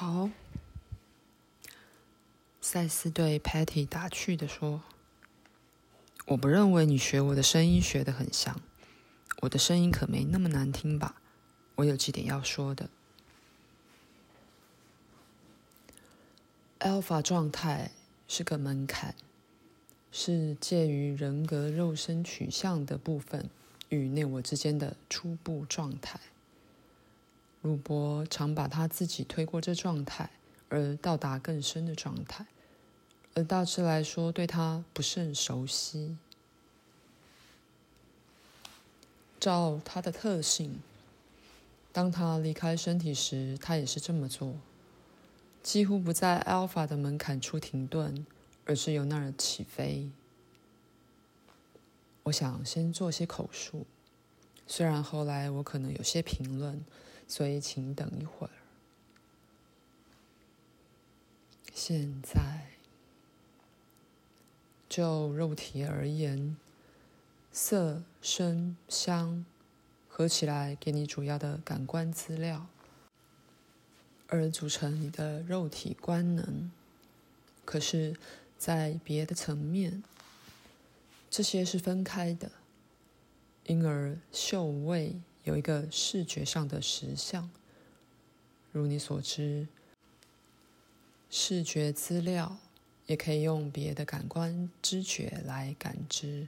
好，赛斯对 Patty 打趣地说：“我不认为你学我的声音学得很像，我的声音可没那么难听吧？我有几点要说的。Alpha 状态是个门槛，是介于人格肉身取向的部分与内我之间的初步状态。”鲁伯常把他自己推过这状态，而到达更深的状态，而大致来说对他不甚熟悉。照他的特性，当他离开身体时，他也是这么做，几乎不在 Alpha 的门槛处停顿，而是由那儿起飞。我想先做些口述，虽然后来我可能有些评论。所以，请等一会儿。现在，就肉体而言，色、声、香合起来给你主要的感官资料，而组成你的肉体官能。可是，在别的层面，这些是分开的，因而嗅味。有一个视觉上的实相，如你所知，视觉资料也可以用别的感官知觉来感知。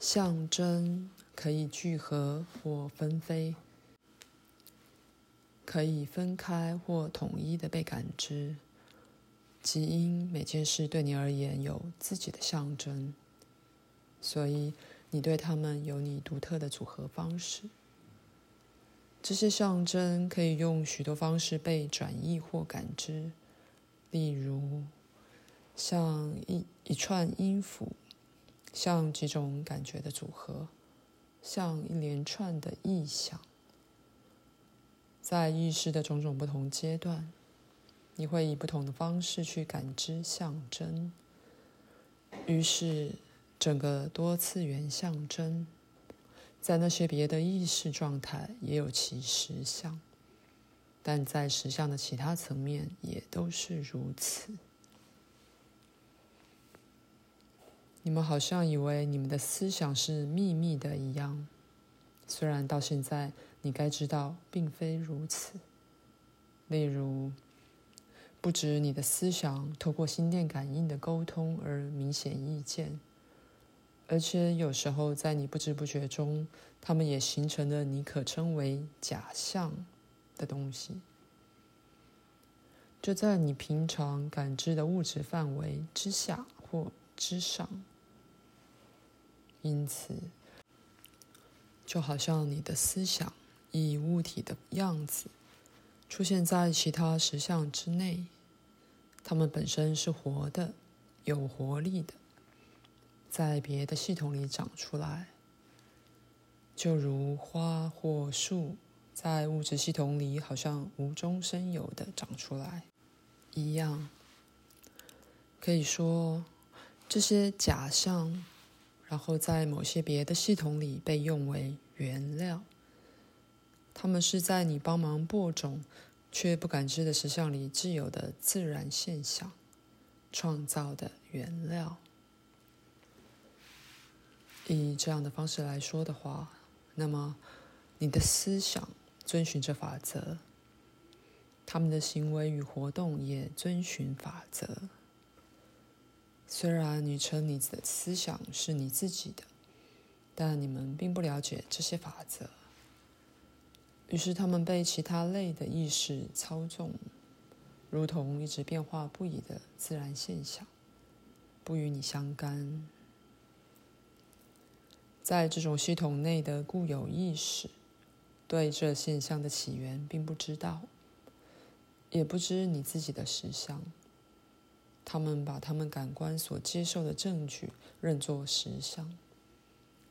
象征可以聚合或分飞，可以分开或统一的被感知。即因每件事对你而言有自己的象征，所以。你对他们有你独特的组合方式。这些象征可以用许多方式被转译或感知，例如像一一串音符，像几种感觉的组合，像一连串的意象。在意识的种种不同阶段，你会以不同的方式去感知象征。于是。整个多次元象征，在那些别的意识状态也有其实相，但在实相的其他层面也都是如此。你们好像以为你们的思想是秘密的一样，虽然到现在你该知道并非如此。例如，不止你的思想透过心电感应的沟通而明显易见。而且有时候，在你不知不觉中，它们也形成了你可称为假象的东西，就在你平常感知的物质范围之下或之上。因此，就好像你的思想以物体的样子出现在其他实相之内，它们本身是活的、有活力的。在别的系统里长出来，就如花或树在物质系统里好像无中生有的长出来一样。可以说，这些假象，然后在某些别的系统里被用为原料。它们是在你帮忙播种却不感知的实相里既有的自然现象创造的原料。以这样的方式来说的话，那么你的思想遵循着法则，他们的行为与活动也遵循法则。虽然你称你的思想是你自己的，但你们并不了解这些法则，于是他们被其他类的意识操纵，如同一直变化不已的自然现象，不与你相干。在这种系统内的固有意识，对这现象的起源并不知道，也不知你自己的实相。他们把他们感官所接受的证据认作实相，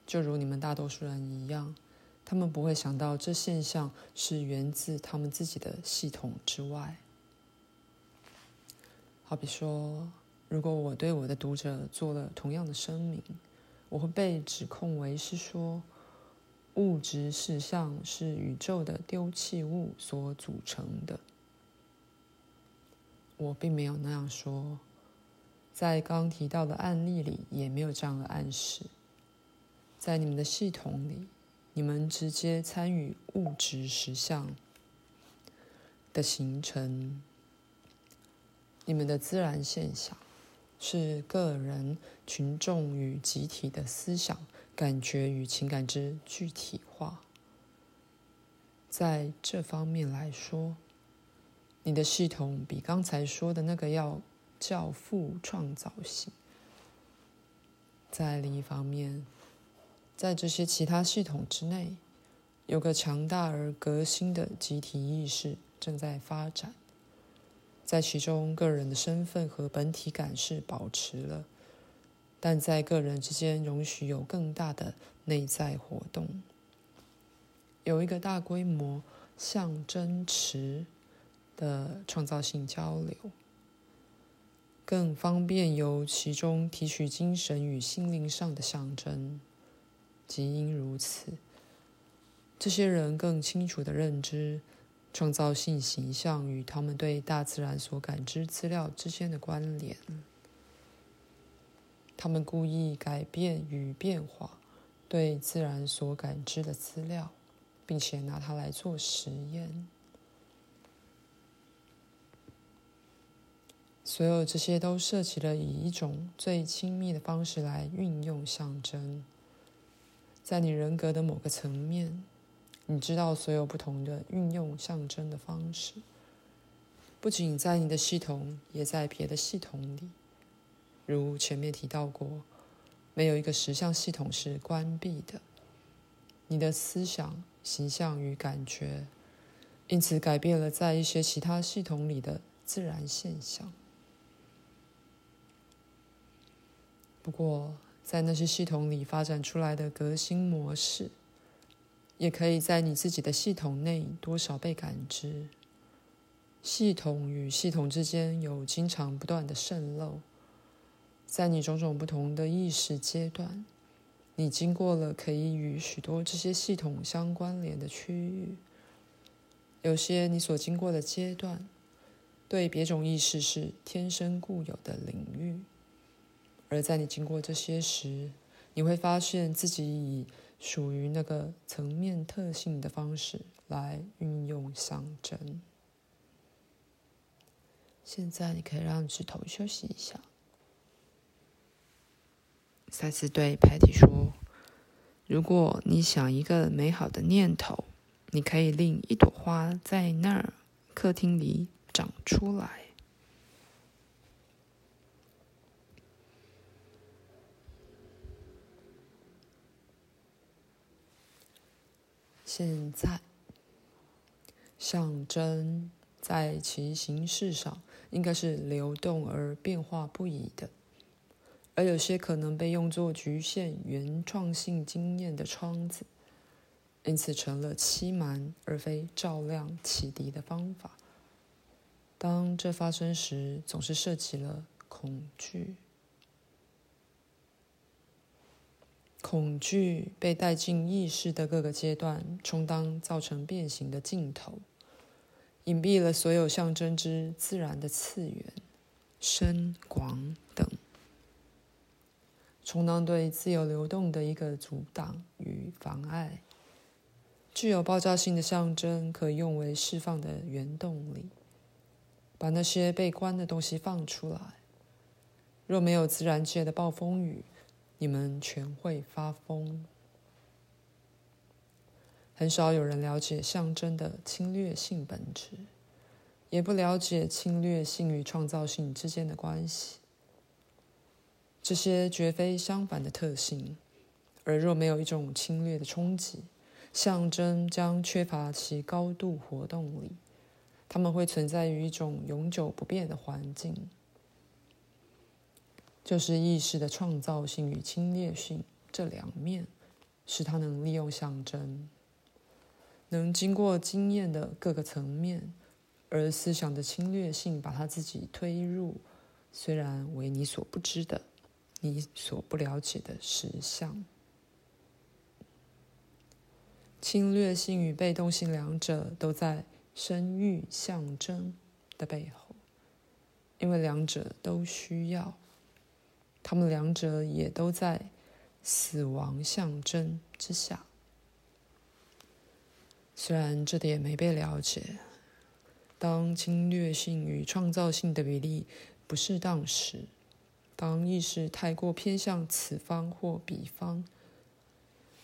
就如你们大多数人一样，他们不会想到这现象是源自他们自己的系统之外。好比说，如果我对我的读者做了同样的声明。我会被指控为是说，物质实相是宇宙的丢弃物所组成的，我并没有那样说，在刚提到的案例里也没有这样的暗示。在你们的系统里，你们直接参与物质实相的形成。你们的自然现象是个人、群众与集体的思想、感觉与情感之具体化。在这方面来说，你的系统比刚才说的那个要较富创造性。在另一方面，在这些其他系统之内，有个强大而革新的集体意识正在发展，在其中，个人的身份和本体感是保持了，但在个人之间容许有更大的内在活动，有一个大规模象征池的创造性交流，更方便由其中提取精神与心灵上的象征。即因如此，这些人更清楚地认知创造性形象与他们对大自然所感知资料之间的关联。他们故意改变与变化对自然所感知的资料，并且拿它来做实验。所有这些都涉及了以一种最亲密的方式来运用象征。在你人格的某个层面，你知道所有不同的运用象征的方式，不仅在你的系统，也在别的系统里。如前面提到过，没有一个实相系统是关闭的。你的思想、形象与感觉，因此改变了在一些其他系统里的自然现象。不过，在那些系统里发展出来的革新模式，也可以在你自己的系统内多少被感知。系统与系统之间有经常不断的渗漏，在你种种不同的意识阶段，你经过了可以与许多这些系统相关联的区域。有些你所经过的阶段，对别种意识是天生固有的领域。而在你经过这些时，你会发现自己以属于那个层面特性的方式来运用象征。现在你可以让指头休息一下。赛斯对 Patty 说：“如果你想一个美好的念头，你可以令一朵花在那儿客厅里长出来。”现在，象征在其形式上应该是流动而变化不已的，而有些可能被用作局限原创性经验的窗子，因此成了欺瞒而非照亮启迪的方法。当这发生时，总是涉及了恐惧。恐惧被带进意识的各个阶段，充当造成变形的镜头，隐蔽了所有象征之自然的次元、深广等，充当对自由流动的一个阻挡与妨碍。具有爆炸性的象征可用为释放的原动力，把那些被关的东西放出来。若没有自然界的暴风雨，你们全会发疯。很少有人了解象征的侵略性本质，也不了解侵略性与创造性之间的关系。这些绝非相反的特性，而若没有一种侵略的冲击，象征将缺乏其高度活动力。它们会存在于一种永久不变的环境。就是意识的创造性与侵略性这两面，使它能利用象征，能经过经验的各个层面，而思想的侵略性把它自己推入，虽然为你所不知的、你所不了解的实相。侵略性与被动性两者都在生育象征的背后。因为两者都需要，他们两者也都在死亡象征之下。虽然这点没被了解，当侵略性与创造性的比例不适当时，当意识太过偏向此方或彼方，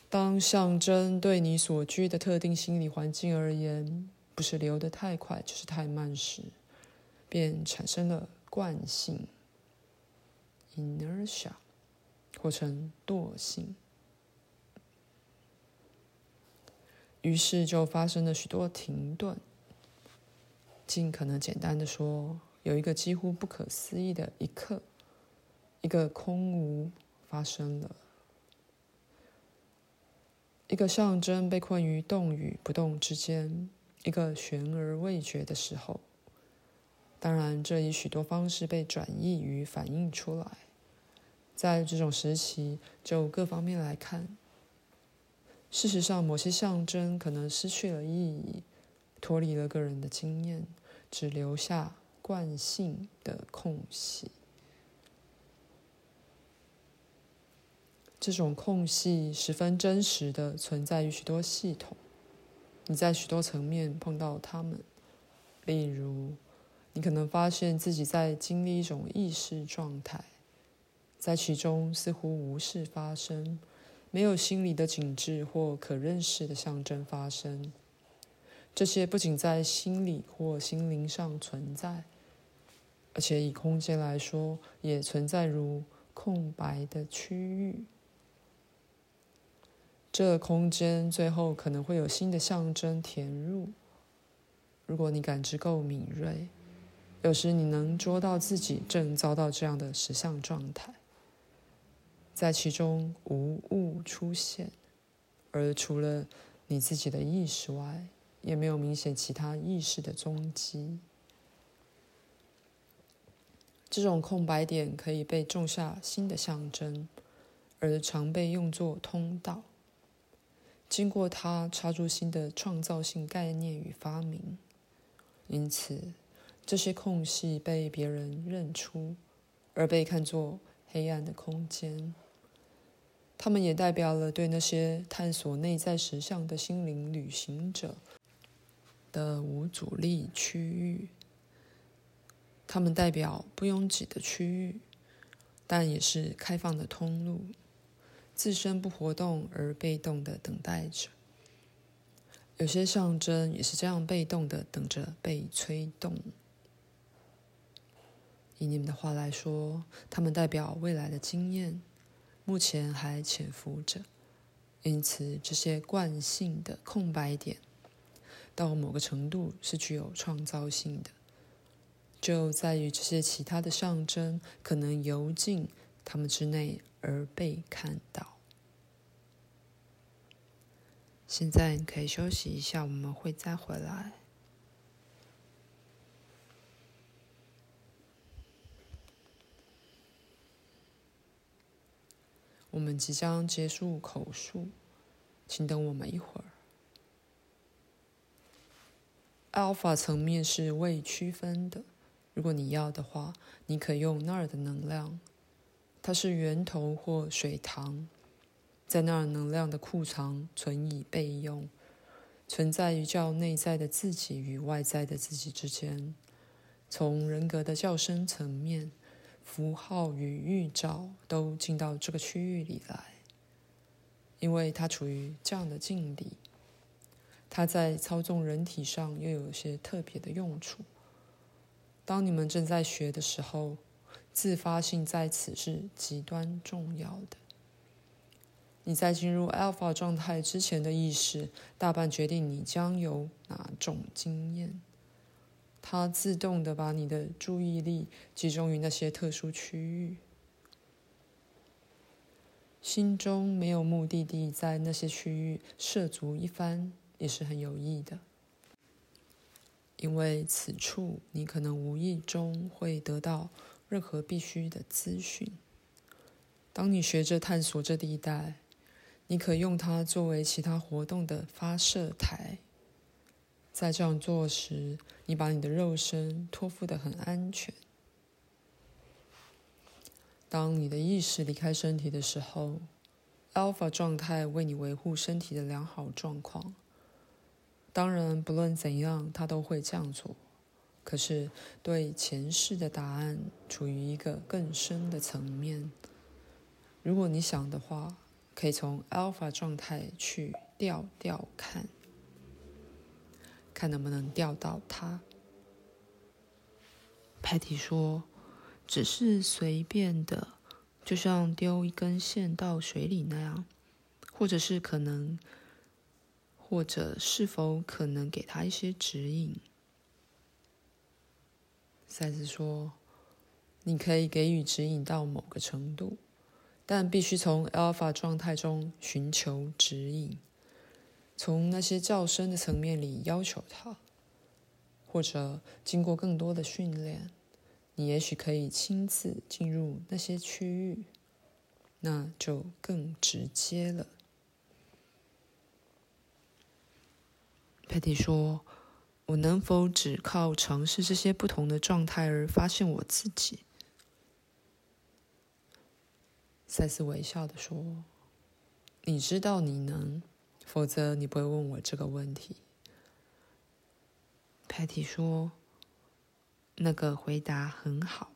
当象征对你所居的特定心理环境而言，不是流得太快，就是太慢时，便产生了惯性 （inertia） 或称惰性。于是就发生了许多停顿。尽可能简单的说，有一个几乎不可思议的一刻，一个空无发生了，一个象征被困于动与不动之间，一个悬而未决的时候。当然，这以许多方式被转译与反映出来。在这种时期，就各方面来看。事实上，某些象征可能失去了意义，脱离了个人的经验，只留下惯性的空隙。这种空隙十分真实的存在于许多系统，你在许多层面碰到它们。例如，你可能发现自己在经历一种意识状态，在其中似乎无事发生。没有心理的景致或可认识的象征发生，这些不仅在心理或心灵上存在，而且以空间来说，也存在如空白的区域。这空间最后可能会有新的象征填入。如果你感知够敏锐，有时你能捉到自己正遭到这样的实相状态。在其中无物出现，而除了你自己的意识外，也没有明显其他意识的踪迹。这种空白点可以被种下新的象征，而常被用作通道，经过它插入新的创造性概念与发明。因此，这些空隙被别人认出，而被看作黑暗的空间。他们也代表了对那些探索内在实相的心灵旅行者的无阻力区域。他们代表不拥挤的区域，但也是开放的通路，自身不活动而被动的等待着。有些象征也是这样被动的等着被催动。以你们的话来说，他们代表未来的经验。目前还潜伏着，因此这些惯性的空白点，到某个程度是具有创造性的，就在于这些其他的象征可能游进它们之内而被看到。现在你可以休息一下，我们会再回来。我们即将结束口述，请等我们一会儿。Alpha 层面是未区分的，如果你要的话，你可用那儿的能量，它是源头或水塘，在那儿能量的库藏存以备用，存在于较内在的自己与外在的自己之间，从人格的较深层面。符号与预兆都进到这个区域里来，因为它处于这样的境地，它在操纵人体上又有些特别的用处。当你们正在学的时候，自发性在此是极端重要的。你在进入 Alpha 状态之前的意识，大半决定你将有哪种经验。它自动的把你的注意力集中于那些特殊区域，心中没有目的地，在那些区域涉足一番也是很有益的，因为此处你可能无意中会得到任何必须的资讯。当你学着探索这地带，你可用它作为其他活动的发射台。在这样做时，你把你的肉身托付的很安全，当你的意识离开身体的时候，Alpha 状态为你维护身体的良好状况。当然，不论怎样，它都会这样做。可是，对前世的答案处于一个更深的层面。如果你想的话，可以从 Alpha 状态去调调看，看能不能钓到它。Patty 说：“只是随便的，就像丢一根线到水里那样，或者是可能。”或者是否可能给他一些指引？赛斯说：“你可以给予指引到某个程度，但必须从 Alpha 状态中寻求指引，从那些较深的层面里要求他，或者经过更多的训练，你也许可以亲自进入那些区域，那就更直接了。” Patty 说：“我能否只靠尝试这些不同的状态而发现我自己？”赛斯微笑的说：“你知道你能，否则你不会问我这个问题。”Patty 说：“那个回答很好。”